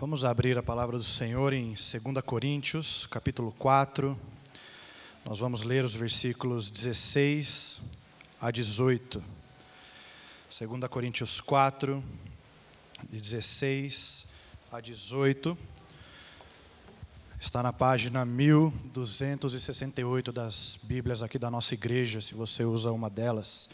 Vamos abrir a palavra do Senhor em 2 Coríntios, capítulo 4. Nós vamos ler os versículos 16 a 18. 2 Coríntios 4, de 16 a 18. Está na página 1268 das Bíblias aqui da nossa igreja, se você usa uma delas.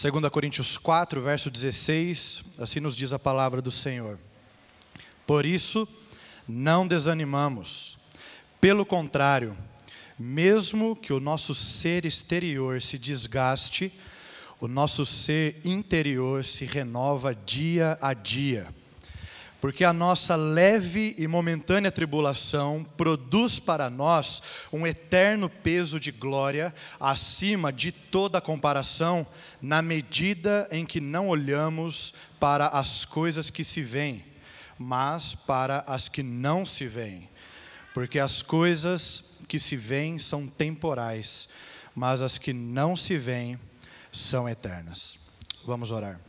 2 Coríntios 4, verso 16, assim nos diz a palavra do Senhor. Por isso, não desanimamos. Pelo contrário, mesmo que o nosso ser exterior se desgaste, o nosso ser interior se renova dia a dia porque a nossa leve e momentânea tribulação produz para nós um eterno peso de glória acima de toda comparação, na medida em que não olhamos para as coisas que se veem, mas para as que não se veem. Porque as coisas que se veem são temporais, mas as que não se veem são eternas. Vamos orar.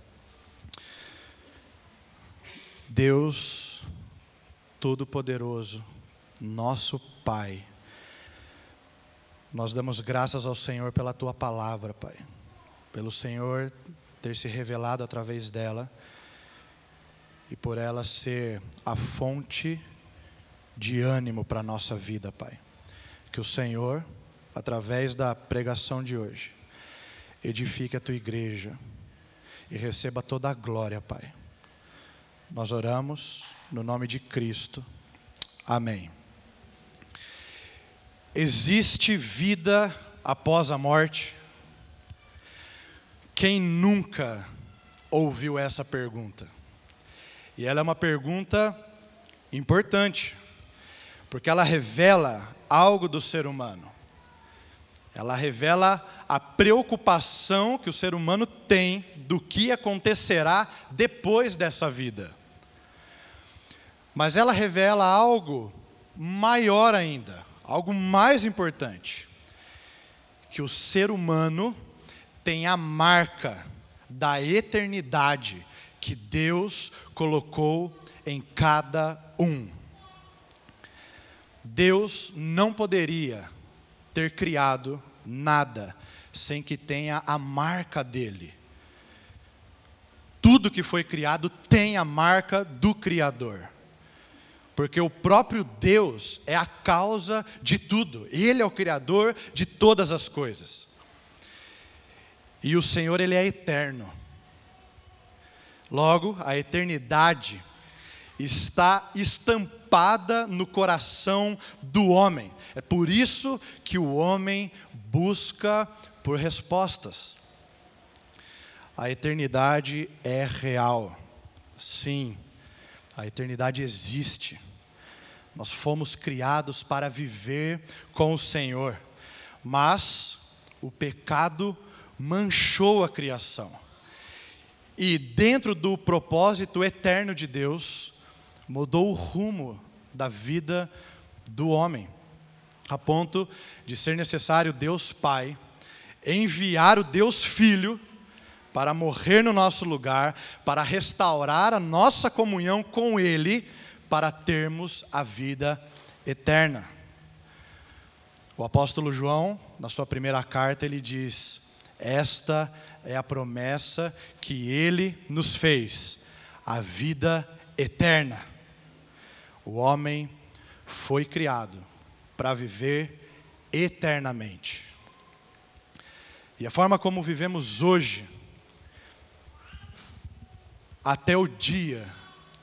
Deus Todo-Poderoso, nosso Pai, nós damos graças ao Senhor pela tua palavra, Pai, pelo Senhor ter se revelado através dela e por ela ser a fonte de ânimo para a nossa vida, Pai. Que o Senhor, através da pregação de hoje, edifique a tua igreja e receba toda a glória, Pai nós oramos no nome de Cristo. Amém. Existe vida após a morte? Quem nunca ouviu essa pergunta? E ela é uma pergunta importante, porque ela revela algo do ser humano. Ela revela a preocupação que o ser humano tem do que acontecerá depois dessa vida. Mas ela revela algo maior ainda, algo mais importante: que o ser humano tem a marca da eternidade que Deus colocou em cada um. Deus não poderia ter criado nada sem que tenha a marca dele. Tudo que foi criado tem a marca do Criador porque o próprio Deus é a causa de tudo, Ele é o Criador de todas as coisas. E o Senhor, Ele é eterno. Logo, a eternidade está estampada no coração do homem. É por isso que o homem busca por respostas. A eternidade é real. Sim, a eternidade existe. Nós fomos criados para viver com o Senhor, mas o pecado manchou a criação. E dentro do propósito eterno de Deus, mudou o rumo da vida do homem, a ponto de ser necessário Deus Pai enviar o Deus Filho para morrer no nosso lugar, para restaurar a nossa comunhão com Ele para termos a vida eterna. O apóstolo João, na sua primeira carta, ele diz: Esta é a promessa que ele nos fez, a vida eterna. O homem foi criado para viver eternamente. E a forma como vivemos hoje, até o dia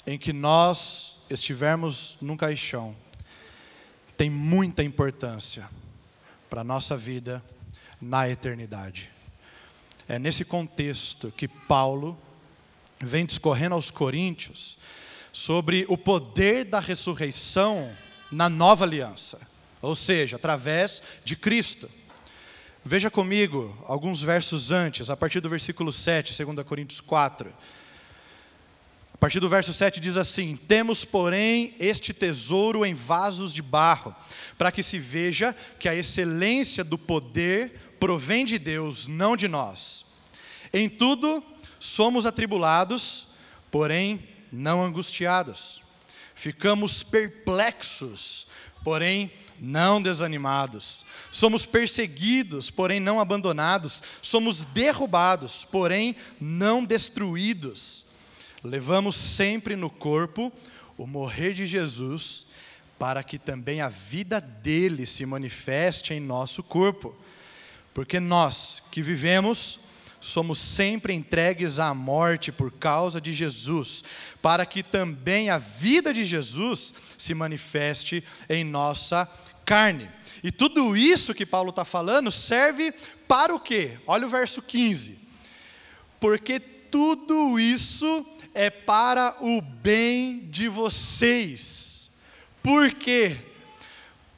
em que nós estivermos num caixão, tem muita importância para a nossa vida na eternidade. É nesse contexto que Paulo vem discorrendo aos Coríntios sobre o poder da ressurreição na nova aliança, ou seja, através de Cristo. Veja comigo alguns versos antes, a partir do versículo 7, 2 Coríntios 4. A partir do verso 7 diz assim: Temos, porém, este tesouro em vasos de barro, para que se veja que a excelência do poder provém de Deus, não de nós. Em tudo somos atribulados, porém não angustiados. Ficamos perplexos, porém não desanimados. Somos perseguidos, porém não abandonados. Somos derrubados, porém não destruídos. Levamos sempre no corpo o morrer de Jesus, para que também a vida dele se manifeste em nosso corpo. Porque nós que vivemos, somos sempre entregues à morte por causa de Jesus, para que também a vida de Jesus se manifeste em nossa carne. E tudo isso que Paulo está falando serve para o quê? Olha o verso 15. Porque tudo isso é para o bem de vocês. Por quê?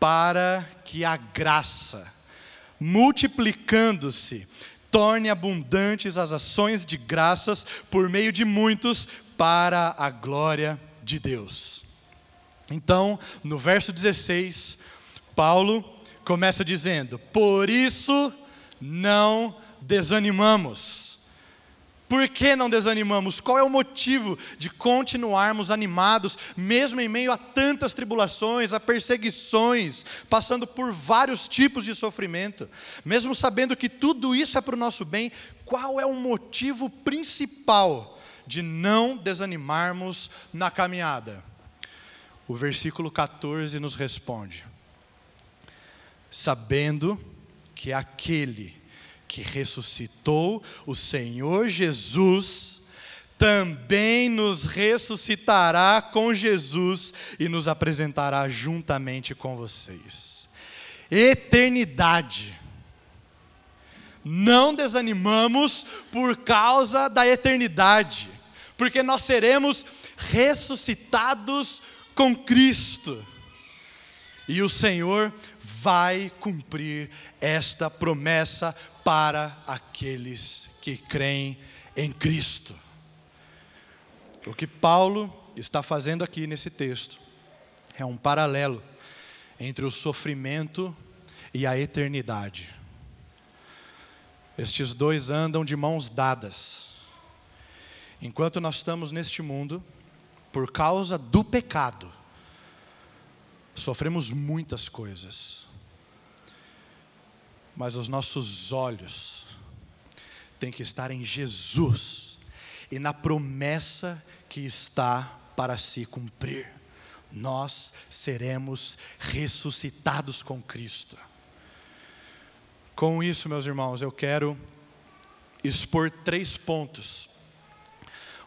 Para que a graça, multiplicando-se, torne abundantes as ações de graças por meio de muitos para a glória de Deus. Então, no verso 16, Paulo começa dizendo: Por isso não desanimamos. Por que não desanimamos? Qual é o motivo de continuarmos animados, mesmo em meio a tantas tribulações, a perseguições, passando por vários tipos de sofrimento? Mesmo sabendo que tudo isso é para o nosso bem, qual é o motivo principal de não desanimarmos na caminhada? O versículo 14 nos responde: Sabendo que aquele que ressuscitou o Senhor Jesus, também nos ressuscitará com Jesus e nos apresentará juntamente com vocês. Eternidade. Não desanimamos por causa da eternidade, porque nós seremos ressuscitados com Cristo. E o Senhor vai cumprir esta promessa para aqueles que creem em Cristo. O que Paulo está fazendo aqui nesse texto é um paralelo entre o sofrimento e a eternidade. Estes dois andam de mãos dadas. Enquanto nós estamos neste mundo, por causa do pecado, sofremos muitas coisas mas os nossos olhos têm que estar em Jesus e na promessa que está para se cumprir. Nós seremos ressuscitados com Cristo. Com isso, meus irmãos, eu quero expor três pontos,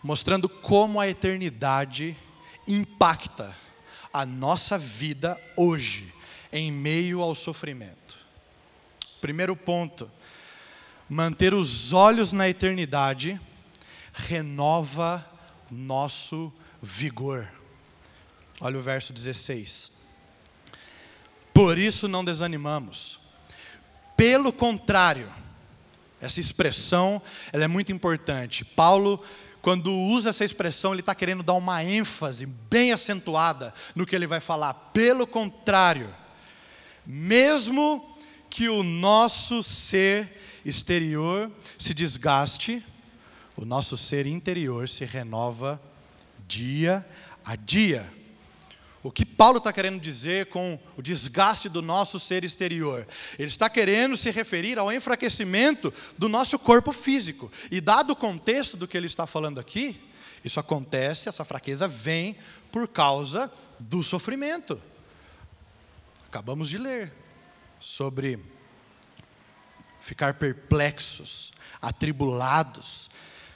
mostrando como a eternidade impacta a nossa vida hoje, em meio ao sofrimento. Primeiro ponto: manter os olhos na eternidade renova nosso vigor. Olha o verso 16. Por isso não desanimamos. Pelo contrário, essa expressão ela é muito importante. Paulo, quando usa essa expressão, ele está querendo dar uma ênfase bem acentuada no que ele vai falar. Pelo contrário, mesmo que o nosso ser exterior se desgaste, o nosso ser interior se renova dia a dia. O que Paulo está querendo dizer com o desgaste do nosso ser exterior? Ele está querendo se referir ao enfraquecimento do nosso corpo físico. E, dado o contexto do que ele está falando aqui, isso acontece, essa fraqueza vem por causa do sofrimento. Acabamos de ler sobre ficar perplexos, atribulados,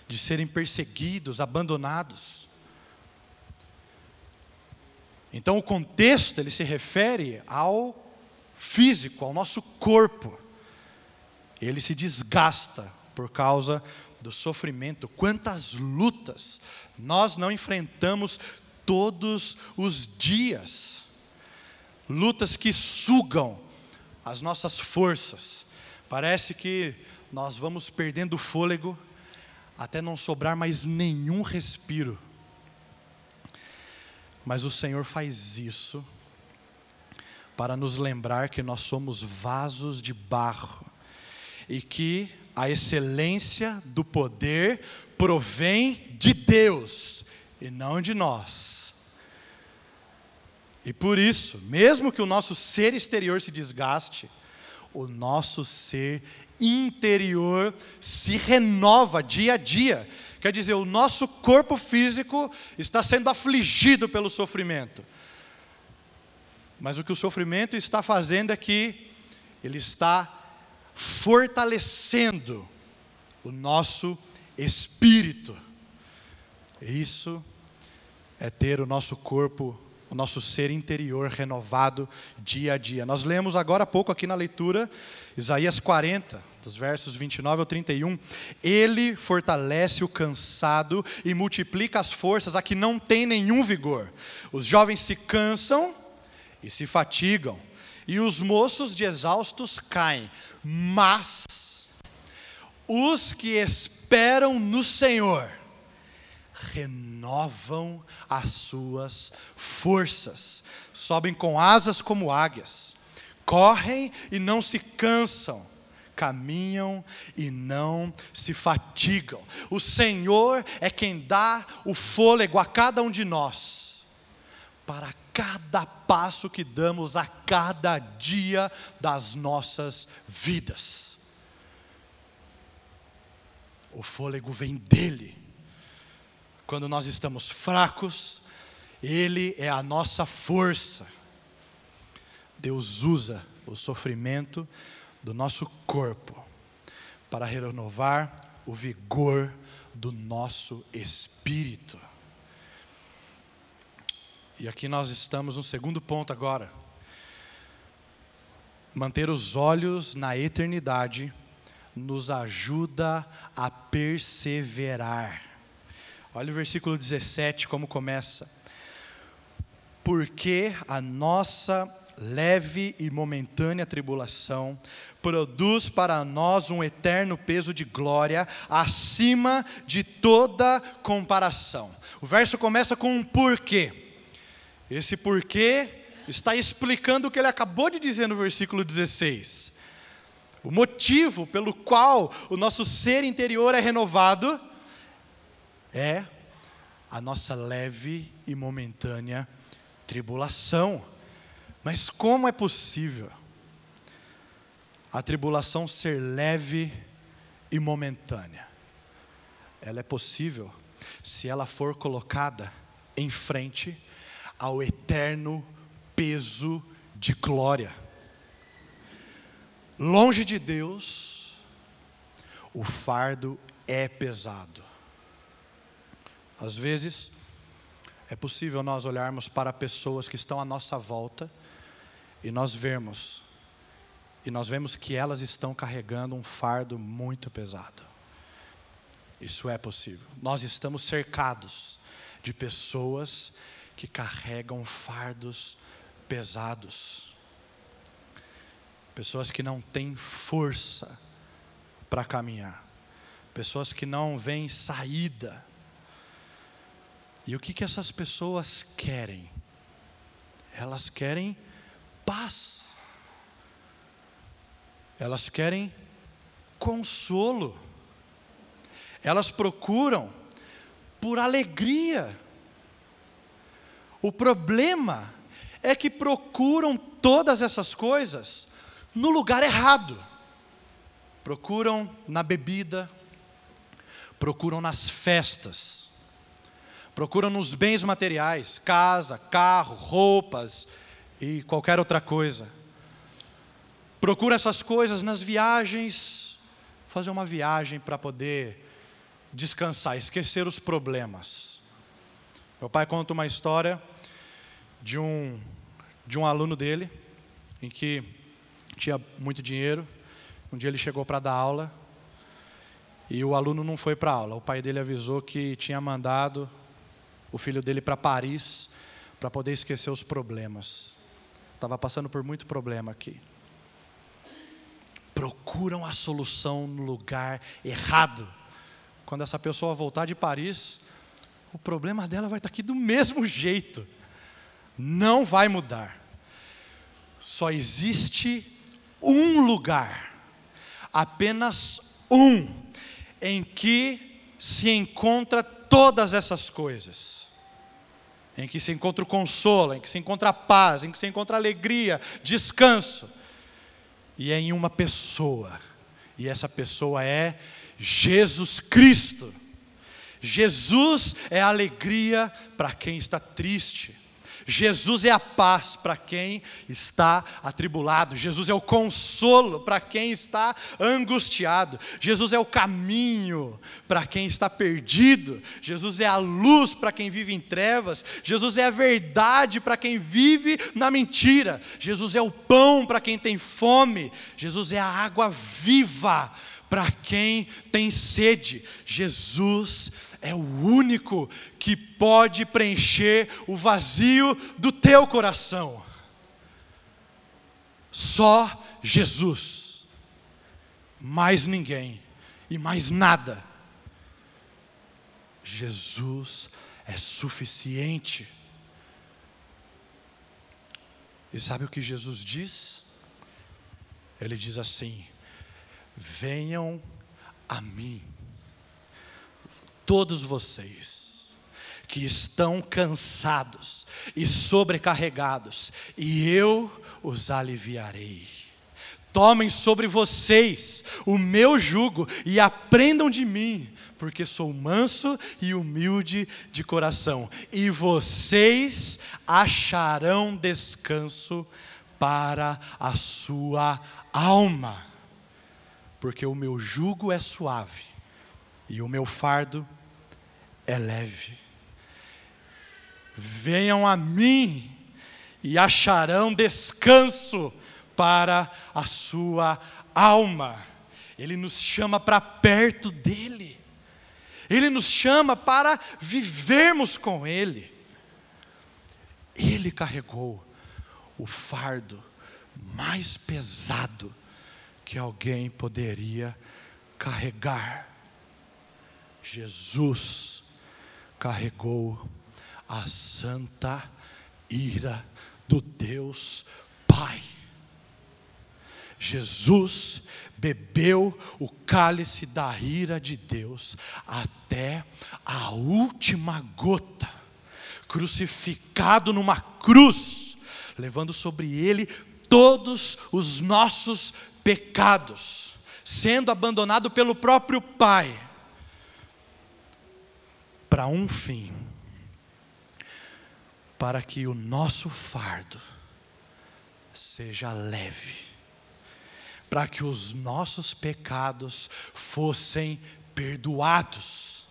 de serem perseguidos, abandonados. Então o contexto ele se refere ao físico, ao nosso corpo. Ele se desgasta por causa do sofrimento. Quantas lutas nós não enfrentamos todos os dias. Lutas que sugam as nossas forças. Parece que nós vamos perdendo fôlego até não sobrar mais nenhum respiro. Mas o Senhor faz isso para nos lembrar que nós somos vasos de barro e que a excelência do poder provém de Deus e não de nós. E por isso, mesmo que o nosso ser exterior se desgaste, o nosso ser interior se renova dia a dia. Quer dizer, o nosso corpo físico está sendo afligido pelo sofrimento. Mas o que o sofrimento está fazendo é que ele está fortalecendo o nosso espírito. Isso é ter o nosso corpo, o nosso ser interior renovado dia a dia. Nós lemos agora há pouco aqui na leitura, Isaías 40, dos versos 29 ao 31. Ele fortalece o cansado e multiplica as forças a que não tem nenhum vigor. Os jovens se cansam e se fatigam, e os moços de exaustos caem, mas os que esperam no Senhor renovam as suas forças, sobem com asas como águias, correm e não se cansam, caminham e não se fatigam. O Senhor é quem dá o fôlego a cada um de nós, para cada passo que damos a cada dia das nossas vidas. O fôlego vem dEle. Quando nós estamos fracos, Ele é a nossa força. Deus usa o sofrimento do nosso corpo para renovar o vigor do nosso espírito. E aqui nós estamos no segundo ponto agora. Manter os olhos na eternidade nos ajuda a perseverar. Olha o versículo 17 como começa. Porque a nossa leve e momentânea tribulação produz para nós um eterno peso de glória acima de toda comparação. O verso começa com um porquê. Esse porquê está explicando o que ele acabou de dizer no versículo 16. O motivo pelo qual o nosso ser interior é renovado é a nossa leve e momentânea tribulação. Mas como é possível a tribulação ser leve e momentânea? Ela é possível se ela for colocada em frente ao eterno peso de glória. Longe de Deus, o fardo é pesado. Às vezes, é possível nós olharmos para pessoas que estão à nossa volta e nós vermos, e nós vemos que elas estão carregando um fardo muito pesado. Isso é possível. Nós estamos cercados de pessoas que carregam fardos pesados. Pessoas que não têm força para caminhar. Pessoas que não veem saída. E o que, que essas pessoas querem? Elas querem paz. Elas querem consolo. Elas procuram por alegria. O problema é que procuram todas essas coisas no lugar errado. Procuram na bebida, procuram nas festas, procuram nos bens materiais, casa, carro, roupas e qualquer outra coisa. Procuram essas coisas nas viagens, fazer uma viagem para poder descansar, esquecer os problemas. Meu pai conta uma história de um, de um aluno dele, em que tinha muito dinheiro. Um dia ele chegou para dar aula e o aluno não foi para aula. O pai dele avisou que tinha mandado o filho dele para Paris para poder esquecer os problemas. Estava passando por muito problema aqui. Procuram a solução no lugar errado. Quando essa pessoa voltar de Paris, o problema dela vai estar aqui do mesmo jeito. não vai mudar. Só existe um lugar, apenas um, em que se encontra todas essas coisas. Em que se encontra o consolo, em que se encontra a paz, em que se encontra alegria, descanso. E é em uma pessoa. E essa pessoa é Jesus Cristo. Jesus é alegria para quem está triste. Jesus é a paz para quem está atribulado, Jesus é o consolo para quem está angustiado, Jesus é o caminho para quem está perdido, Jesus é a luz para quem vive em trevas, Jesus é a verdade para quem vive na mentira, Jesus é o pão para quem tem fome, Jesus é a água viva para quem tem sede. Jesus é o único que pode preencher o vazio do teu coração. Só Jesus, mais ninguém e mais nada. Jesus é suficiente. E sabe o que Jesus diz? Ele diz assim: Venham a mim, todos vocês que estão cansados e sobrecarregados, e eu os aliviarei. Tomem sobre vocês o meu jugo e aprendam de mim, porque sou manso e humilde de coração, e vocês acharão descanso para a sua alma porque o meu jugo é suave e o meu fardo é leve. Venham a mim e acharão descanso para a sua alma. Ele nos chama para perto dele. Ele nos chama para vivermos com ele. Ele carregou o fardo mais pesado que alguém poderia carregar. Jesus carregou a santa ira do Deus Pai. Jesus bebeu o cálice da ira de Deus até a última gota, crucificado numa cruz, levando sobre ele todos os nossos pecados, sendo abandonado pelo próprio Pai, para um fim, para que o nosso fardo seja leve, para que os nossos pecados fossem perdoados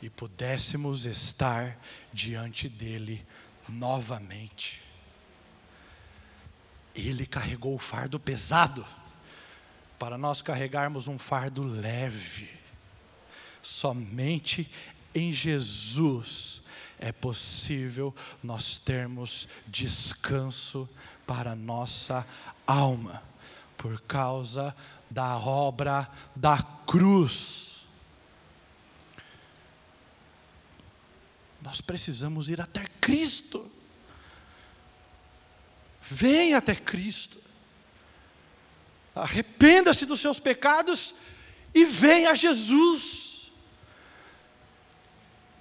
e pudéssemos estar diante dele novamente. Ele carregou o fardo pesado para nós carregarmos um fardo leve. Somente em Jesus é possível nós termos descanso para nossa alma, por causa da obra da cruz. Nós precisamos ir até Cristo. Venha até Cristo arrependa-se dos seus pecados e venha a Jesus.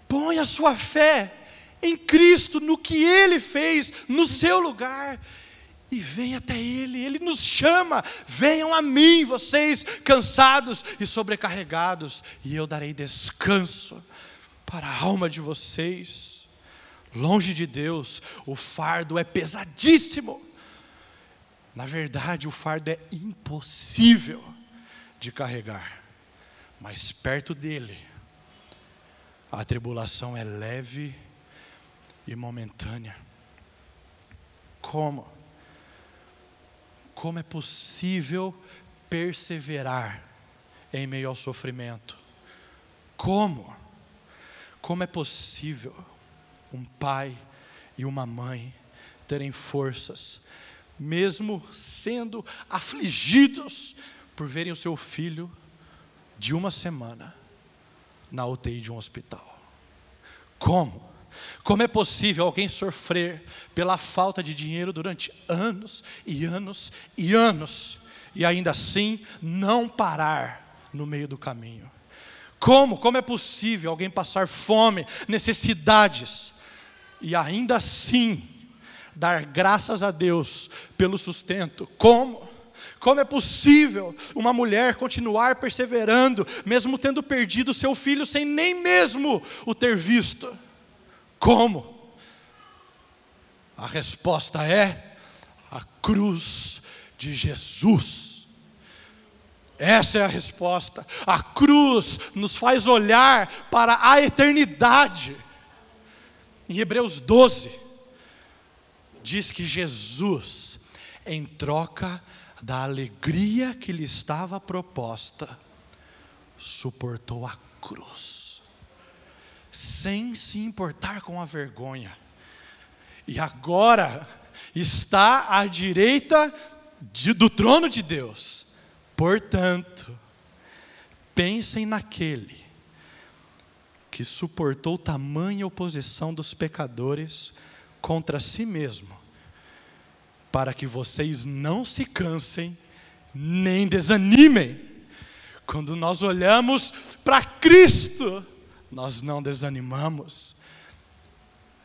Põe a sua fé em Cristo, no que Ele fez no seu lugar, e venha até Ele, Ele nos chama, venham a mim, vocês cansados e sobrecarregados, e eu darei descanso para a alma de vocês. Longe de Deus, o fardo é pesadíssimo, na verdade, o fardo é impossível de carregar, mas perto dele, a tribulação é leve e momentânea. Como? Como é possível perseverar em meio ao sofrimento? Como? Como é possível um pai e uma mãe terem forças mesmo sendo afligidos por verem o seu filho de uma semana na UTI de um hospital. Como? Como é possível alguém sofrer pela falta de dinheiro durante anos e anos e anos e ainda assim não parar no meio do caminho? Como? Como é possível alguém passar fome, necessidades e ainda assim dar graças a Deus pelo sustento? Como? Como é possível uma mulher continuar perseverando, mesmo tendo perdido seu filho sem nem mesmo o ter visto? Como? A resposta é a cruz de Jesus. Essa é a resposta. A cruz nos faz olhar para a eternidade. Em Hebreus 12, diz que Jesus, em troca da alegria que lhe estava proposta, suportou a cruz sem se importar com a vergonha. E agora está à direita de, do trono de Deus. Portanto, pensem naquele que suportou tamanha oposição dos pecadores contra si mesmo, para que vocês não se cansem nem desanimem. Quando nós olhamos para Cristo, nós não desanimamos.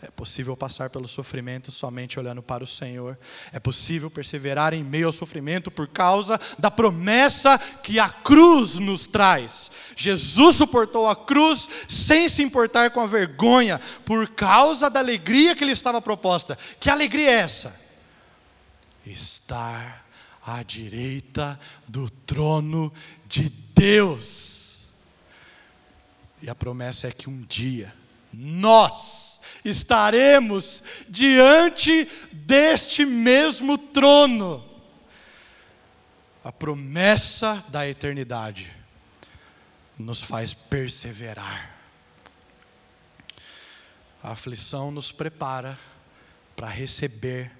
É possível passar pelo sofrimento somente olhando para o Senhor. É possível perseverar em meio ao sofrimento por causa da promessa que a cruz nos traz. Jesus suportou a cruz sem se importar com a vergonha, por causa da alegria que lhe estava proposta. Que alegria é essa? Estar à direita do trono de Deus. E a promessa é que um dia nós estaremos diante deste mesmo trono. A promessa da eternidade nos faz perseverar. A aflição nos prepara para receber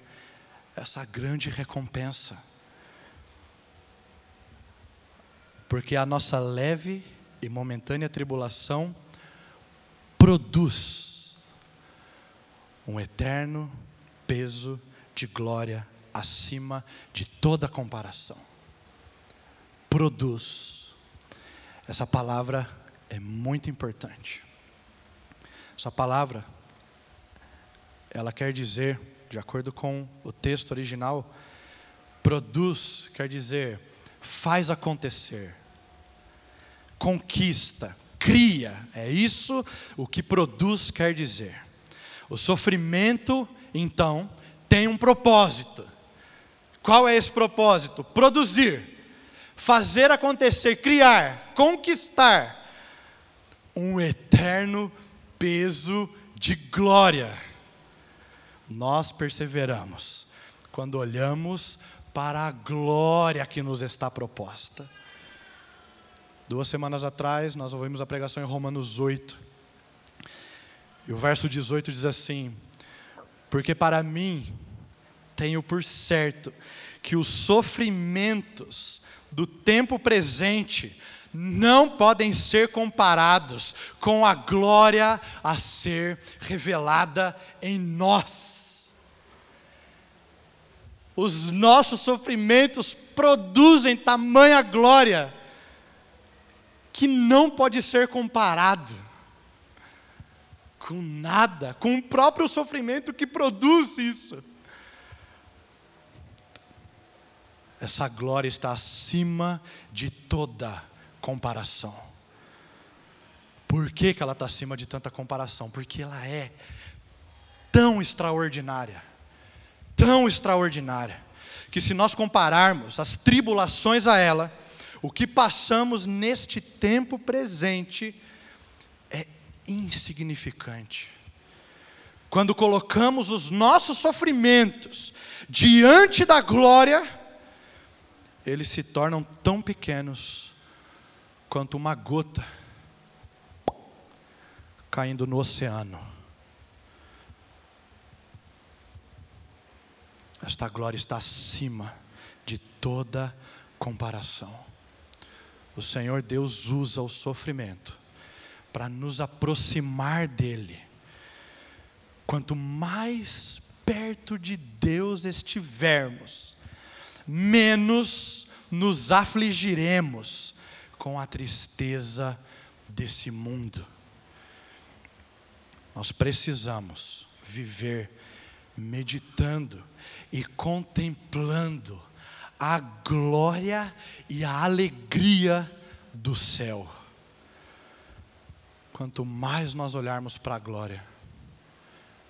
essa grande recompensa. Porque a nossa leve e momentânea tribulação produz um eterno peso de glória acima de toda comparação. Produz. Essa palavra é muito importante. Essa palavra, ela quer dizer, de acordo com o texto original, produz quer dizer faz acontecer, conquista, cria. É isso o que produz quer dizer. O sofrimento, então, tem um propósito. Qual é esse propósito? Produzir, fazer acontecer, criar, conquistar um eterno peso de glória. Nós perseveramos quando olhamos para a glória que nos está proposta. Duas semanas atrás, nós ouvimos a pregação em Romanos 8. E o verso 18 diz assim: Porque para mim tenho por certo que os sofrimentos do tempo presente não podem ser comparados com a glória a ser revelada em nós. Os nossos sofrimentos produzem tamanha glória que não pode ser comparado com nada, com o próprio sofrimento que produz isso. Essa glória está acima de toda comparação. Por que, que ela está acima de tanta comparação? Porque ela é tão extraordinária, tão extraordinária, que se nós compararmos as tribulações a ela, o que passamos neste tempo presente é insignificante. Quando colocamos os nossos sofrimentos diante da glória, eles se tornam tão pequenos quanto uma gota caindo no oceano. Esta glória está acima de toda comparação. O Senhor Deus usa o sofrimento para nos aproximar dEle, quanto mais perto de Deus estivermos, menos nos afligiremos com a tristeza desse mundo. Nós precisamos viver meditando e contemplando a glória e a alegria do céu. Quanto mais nós olharmos para a glória,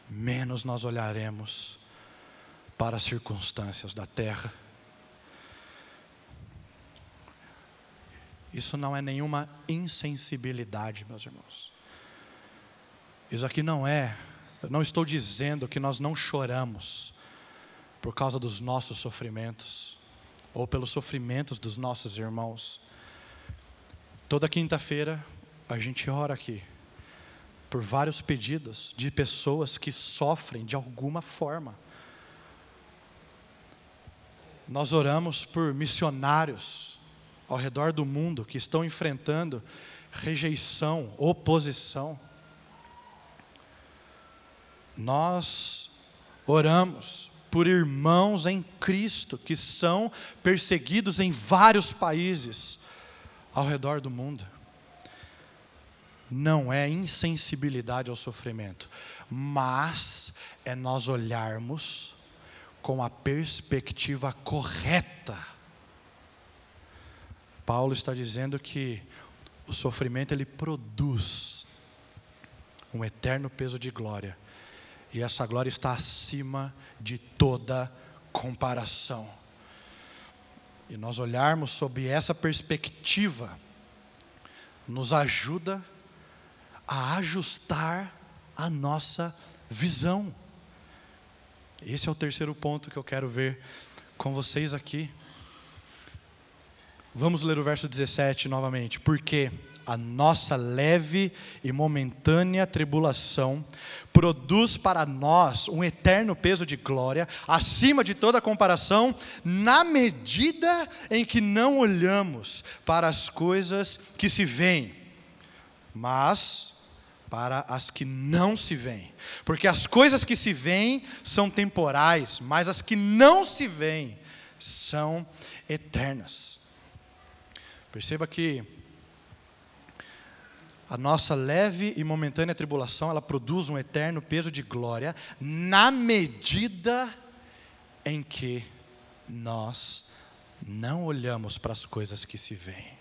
menos nós olharemos para as circunstâncias da terra. Isso não é nenhuma insensibilidade, meus irmãos. Isso aqui não é, eu não estou dizendo que nós não choramos por causa dos nossos sofrimentos, ou pelos sofrimentos dos nossos irmãos. Toda quinta-feira a gente ora aqui por vários pedidos de pessoas que sofrem de alguma forma. Nós oramos por missionários ao redor do mundo que estão enfrentando rejeição, oposição. Nós oramos por irmãos em Cristo que são perseguidos em vários países ao redor do mundo. Não é insensibilidade ao sofrimento, mas é nós olharmos com a perspectiva correta. Paulo está dizendo que o sofrimento ele produz um eterno peso de glória. E essa glória está acima de toda comparação. E nós olharmos sob essa perspectiva, nos ajuda a ajustar a nossa visão. Esse é o terceiro ponto que eu quero ver com vocês aqui. Vamos ler o verso 17 novamente. Porque a nossa leve e momentânea tribulação produz para nós um eterno peso de glória, acima de toda comparação, na medida em que não olhamos para as coisas que se veem, mas para as que não se veem. Porque as coisas que se veem são temporais, mas as que não se veem são eternas. Perceba que a nossa leve e momentânea tribulação, ela produz um eterno peso de glória na medida em que nós não olhamos para as coisas que se veem.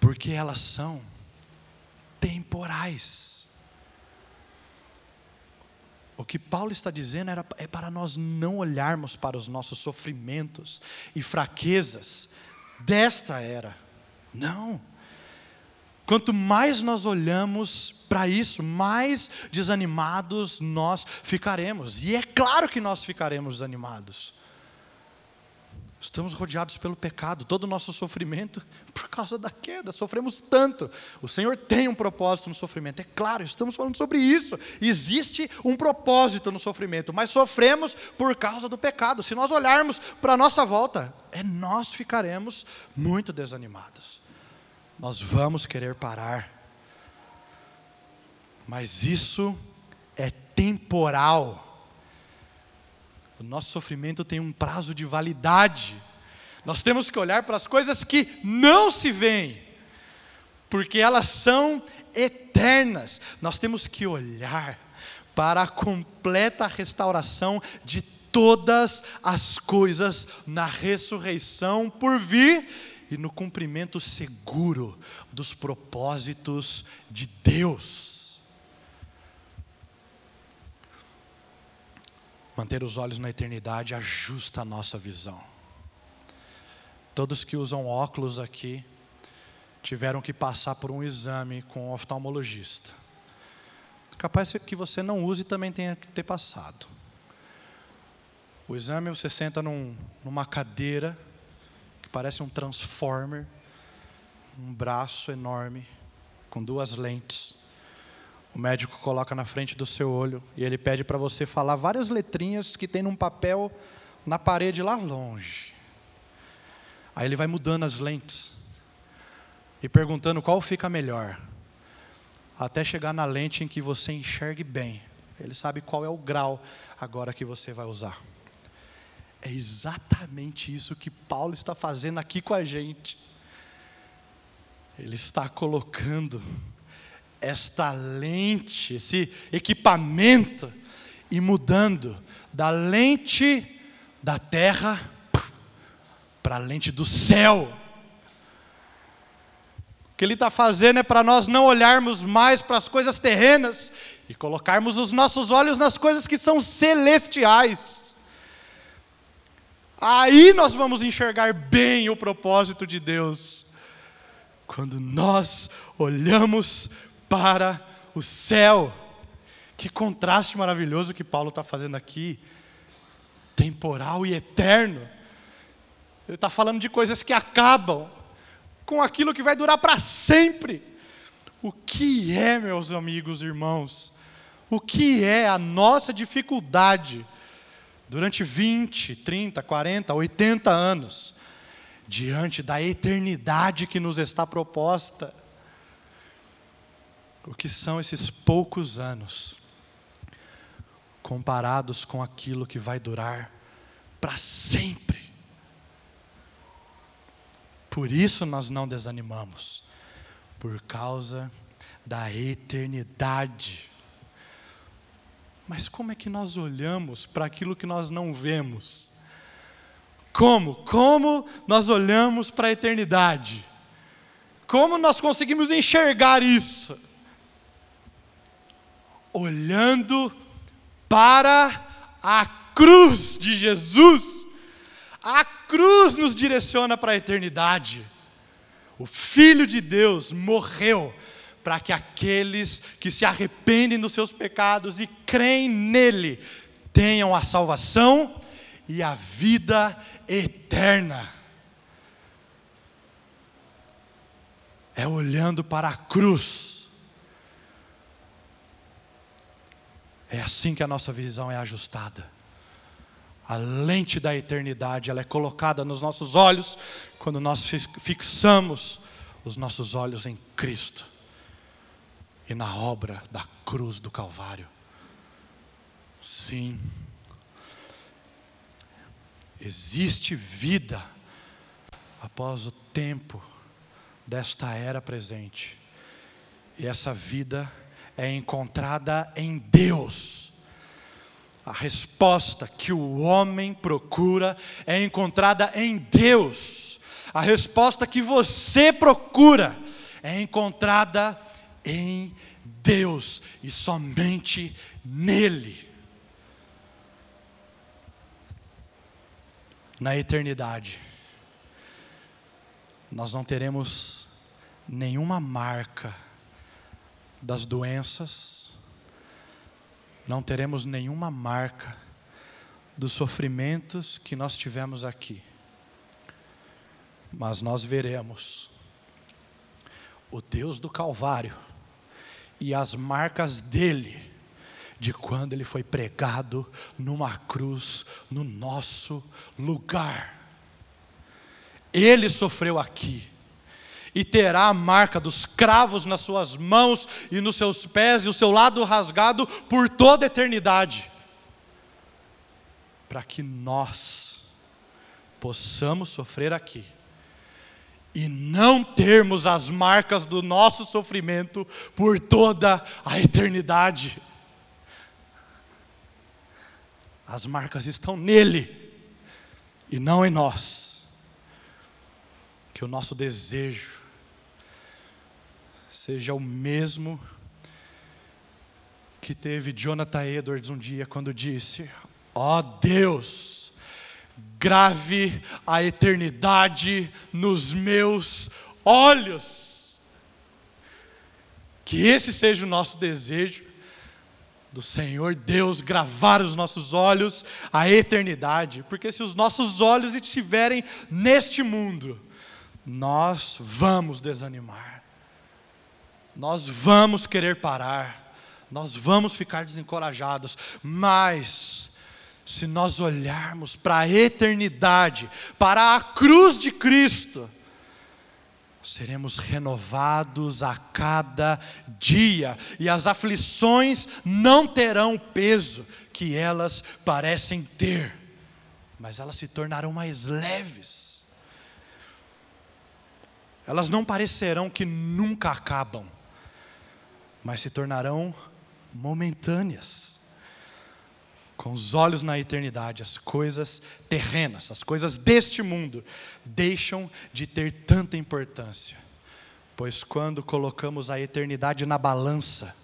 Porque elas são temporais. O que Paulo está dizendo era, é para nós não olharmos para os nossos sofrimentos e fraquezas desta era. Não. Quanto mais nós olhamos para isso, mais desanimados nós ficaremos. E é claro que nós ficaremos desanimados. Estamos rodeados pelo pecado, todo o nosso sofrimento por causa da queda, sofremos tanto. O Senhor tem um propósito no sofrimento, é claro, estamos falando sobre isso. Existe um propósito no sofrimento, mas sofremos por causa do pecado. Se nós olharmos para a nossa volta, é nós ficaremos muito desanimados. Nós vamos querer parar, mas isso é temporal o nosso sofrimento tem um prazo de validade. Nós temos que olhar para as coisas que não se veem, porque elas são eternas. Nós temos que olhar para a completa restauração de todas as coisas na ressurreição por vir e no cumprimento seguro dos propósitos de Deus. Manter os olhos na eternidade ajusta a nossa visão. Todos que usam óculos aqui tiveram que passar por um exame com um oftalmologista. Capaz que você não use também tenha que ter passado. O exame você senta num, numa cadeira que parece um transformer, um braço enorme com duas lentes. O médico coloca na frente do seu olho e ele pede para você falar várias letrinhas que tem num papel na parede lá longe. Aí ele vai mudando as lentes e perguntando qual fica melhor. até chegar na lente em que você enxergue bem. Ele sabe qual é o grau agora que você vai usar. É exatamente isso que Paulo está fazendo aqui com a gente. Ele está colocando esta lente, esse equipamento, e mudando da lente da terra para a lente do céu. O que ele está fazendo é para nós não olharmos mais para as coisas terrenas e colocarmos os nossos olhos nas coisas que são celestiais. Aí nós vamos enxergar bem o propósito de Deus. Quando nós olhamos para o céu. Que contraste maravilhoso que Paulo está fazendo aqui. Temporal e eterno. Ele está falando de coisas que acabam com aquilo que vai durar para sempre. O que é, meus amigos e irmãos? O que é a nossa dificuldade durante 20, 30, 40, 80 anos, diante da eternidade que nos está proposta? O que são esses poucos anos comparados com aquilo que vai durar para sempre? Por isso nós não desanimamos, por causa da eternidade. Mas como é que nós olhamos para aquilo que nós não vemos? Como? Como nós olhamos para a eternidade? Como nós conseguimos enxergar isso? Olhando para a cruz de Jesus a cruz nos direciona para a eternidade. O Filho de Deus morreu para que aqueles que se arrependem dos seus pecados e creem nele tenham a salvação e a vida eterna. É olhando para a cruz. É assim que a nossa visão é ajustada. A lente da eternidade, ela é colocada nos nossos olhos quando nós fixamos os nossos olhos em Cristo e na obra da cruz do Calvário. Sim. Existe vida após o tempo desta era presente. E essa vida é encontrada em Deus a resposta que o homem procura é encontrada em Deus. A resposta que você procura é encontrada em Deus e somente nele. Na eternidade, nós não teremos nenhuma marca das doenças, não teremos nenhuma marca dos sofrimentos que nós tivemos aqui, mas nós veremos o Deus do Calvário e as marcas dele, de quando ele foi pregado numa cruz no nosso lugar. Ele sofreu aqui e terá a marca dos cravos nas suas mãos e nos seus pés e o seu lado rasgado por toda a eternidade. Para que nós possamos sofrer aqui e não termos as marcas do nosso sofrimento por toda a eternidade. As marcas estão nele e não em nós. Que o nosso desejo seja o mesmo que teve Jonathan Edwards um dia quando disse: Ó oh Deus, grave a eternidade nos meus olhos. Que esse seja o nosso desejo do Senhor Deus gravar os nossos olhos à eternidade, porque se os nossos olhos estiverem neste mundo, nós vamos desanimar nós vamos querer parar, nós vamos ficar desencorajados, mas se nós olharmos para a eternidade, para a cruz de Cristo, seremos renovados a cada dia, e as aflições não terão o peso que elas parecem ter, mas elas se tornarão mais leves. Elas não parecerão que nunca acabam, mas se tornarão momentâneas. Com os olhos na eternidade, as coisas terrenas, as coisas deste mundo, deixam de ter tanta importância, pois quando colocamos a eternidade na balança,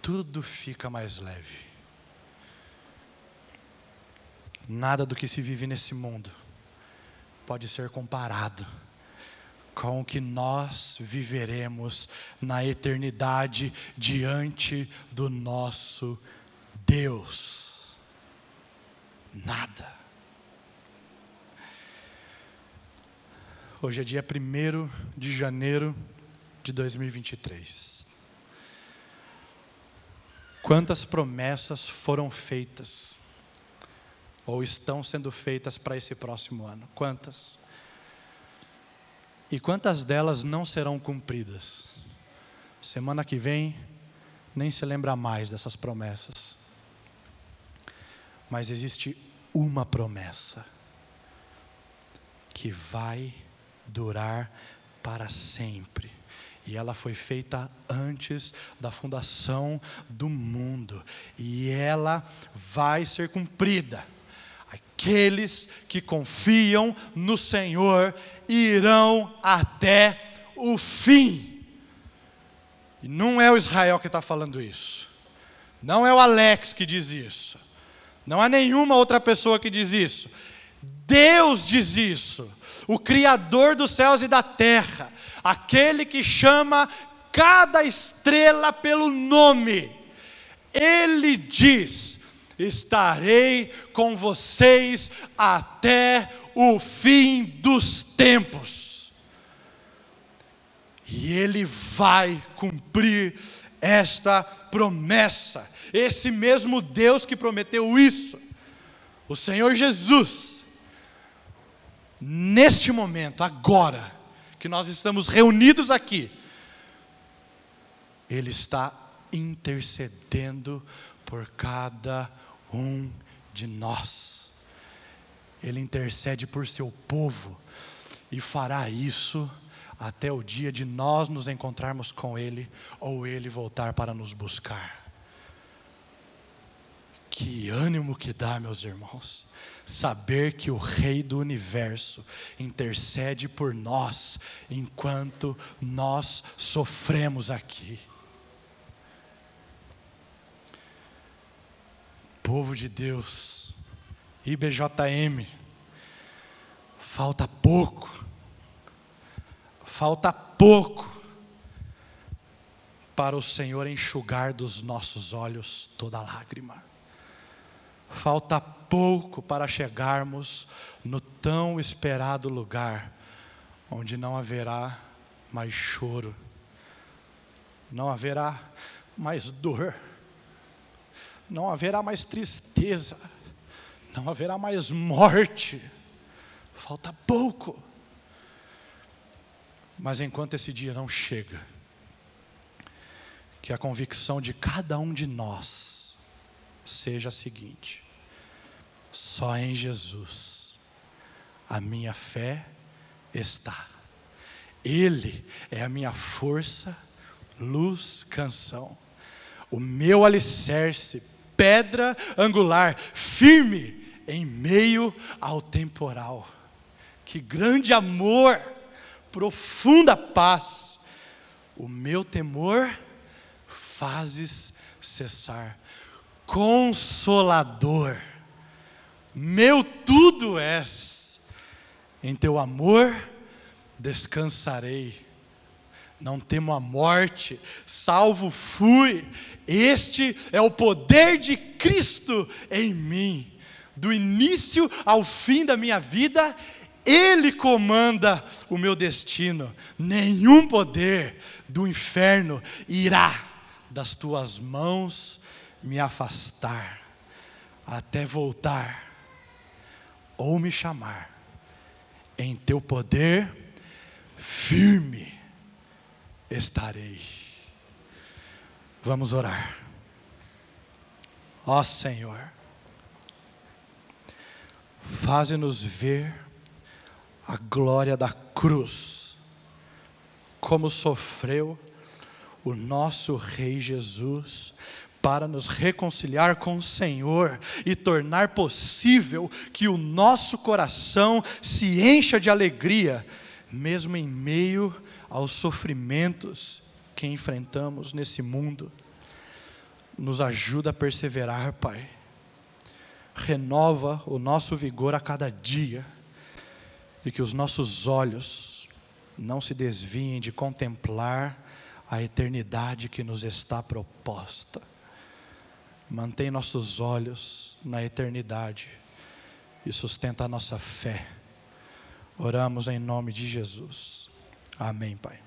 tudo fica mais leve. Nada do que se vive nesse mundo pode ser comparado com o que nós viveremos na eternidade diante do nosso Deus. Nada. Hoje é dia 1 de janeiro de 2023. Quantas promessas foram feitas, ou estão sendo feitas para esse próximo ano? Quantas? E quantas delas não serão cumpridas? Semana que vem, nem se lembra mais dessas promessas. Mas existe uma promessa que vai durar para sempre. E ela foi feita antes da fundação do mundo. E ela vai ser cumprida. Aqueles que confiam no Senhor irão até o fim. E não é o Israel que está falando isso. Não é o Alex que diz isso. Não há nenhuma outra pessoa que diz isso. Deus diz isso. O Criador dos céus e da terra. Aquele que chama cada estrela pelo nome. Ele diz: estarei com vocês até o fim dos tempos. E Ele vai cumprir esta promessa. Esse mesmo Deus que prometeu isso, o Senhor Jesus, neste momento, agora, que nós estamos reunidos aqui, Ele está intercedendo por cada um de nós. Ele intercede por seu povo e fará isso até o dia de nós nos encontrarmos com Ele ou Ele voltar para nos buscar. Que ânimo que dá, meus irmãos, saber que o Rei do universo intercede por nós enquanto nós sofremos aqui. Povo de Deus, IBJM, falta pouco, falta pouco para o Senhor enxugar dos nossos olhos toda lágrima. Falta pouco para chegarmos no tão esperado lugar, onde não haverá mais choro, não haverá mais dor não haverá mais tristeza, não haverá mais morte, falta pouco. Mas enquanto esse dia não chega, que a convicção de cada um de nós seja a seguinte: só em Jesus a minha fé está. Ele é a minha força, luz, canção, o meu alicerce pedra angular, firme em meio ao temporal. Que grande amor, profunda paz, o meu temor fazes cessar. Consolador, meu tudo és, em teu amor descansarei não temo a morte, salvo fui. Este é o poder de Cristo em mim. Do início ao fim da minha vida, Ele comanda o meu destino. Nenhum poder do inferno irá das tuas mãos me afastar, até voltar ou me chamar. Em teu poder firme estarei. Vamos orar. Ó Senhor, faze-nos ver a glória da cruz, como sofreu o nosso Rei Jesus para nos reconciliar com o Senhor e tornar possível que o nosso coração se encha de alegria, mesmo em meio aos sofrimentos que enfrentamos nesse mundo. Nos ajuda a perseverar, Pai. Renova o nosso vigor a cada dia e que os nossos olhos não se desviem de contemplar a eternidade que nos está proposta. Mantém nossos olhos na eternidade e sustenta a nossa fé. Oramos em nome de Jesus. Amém, Pai.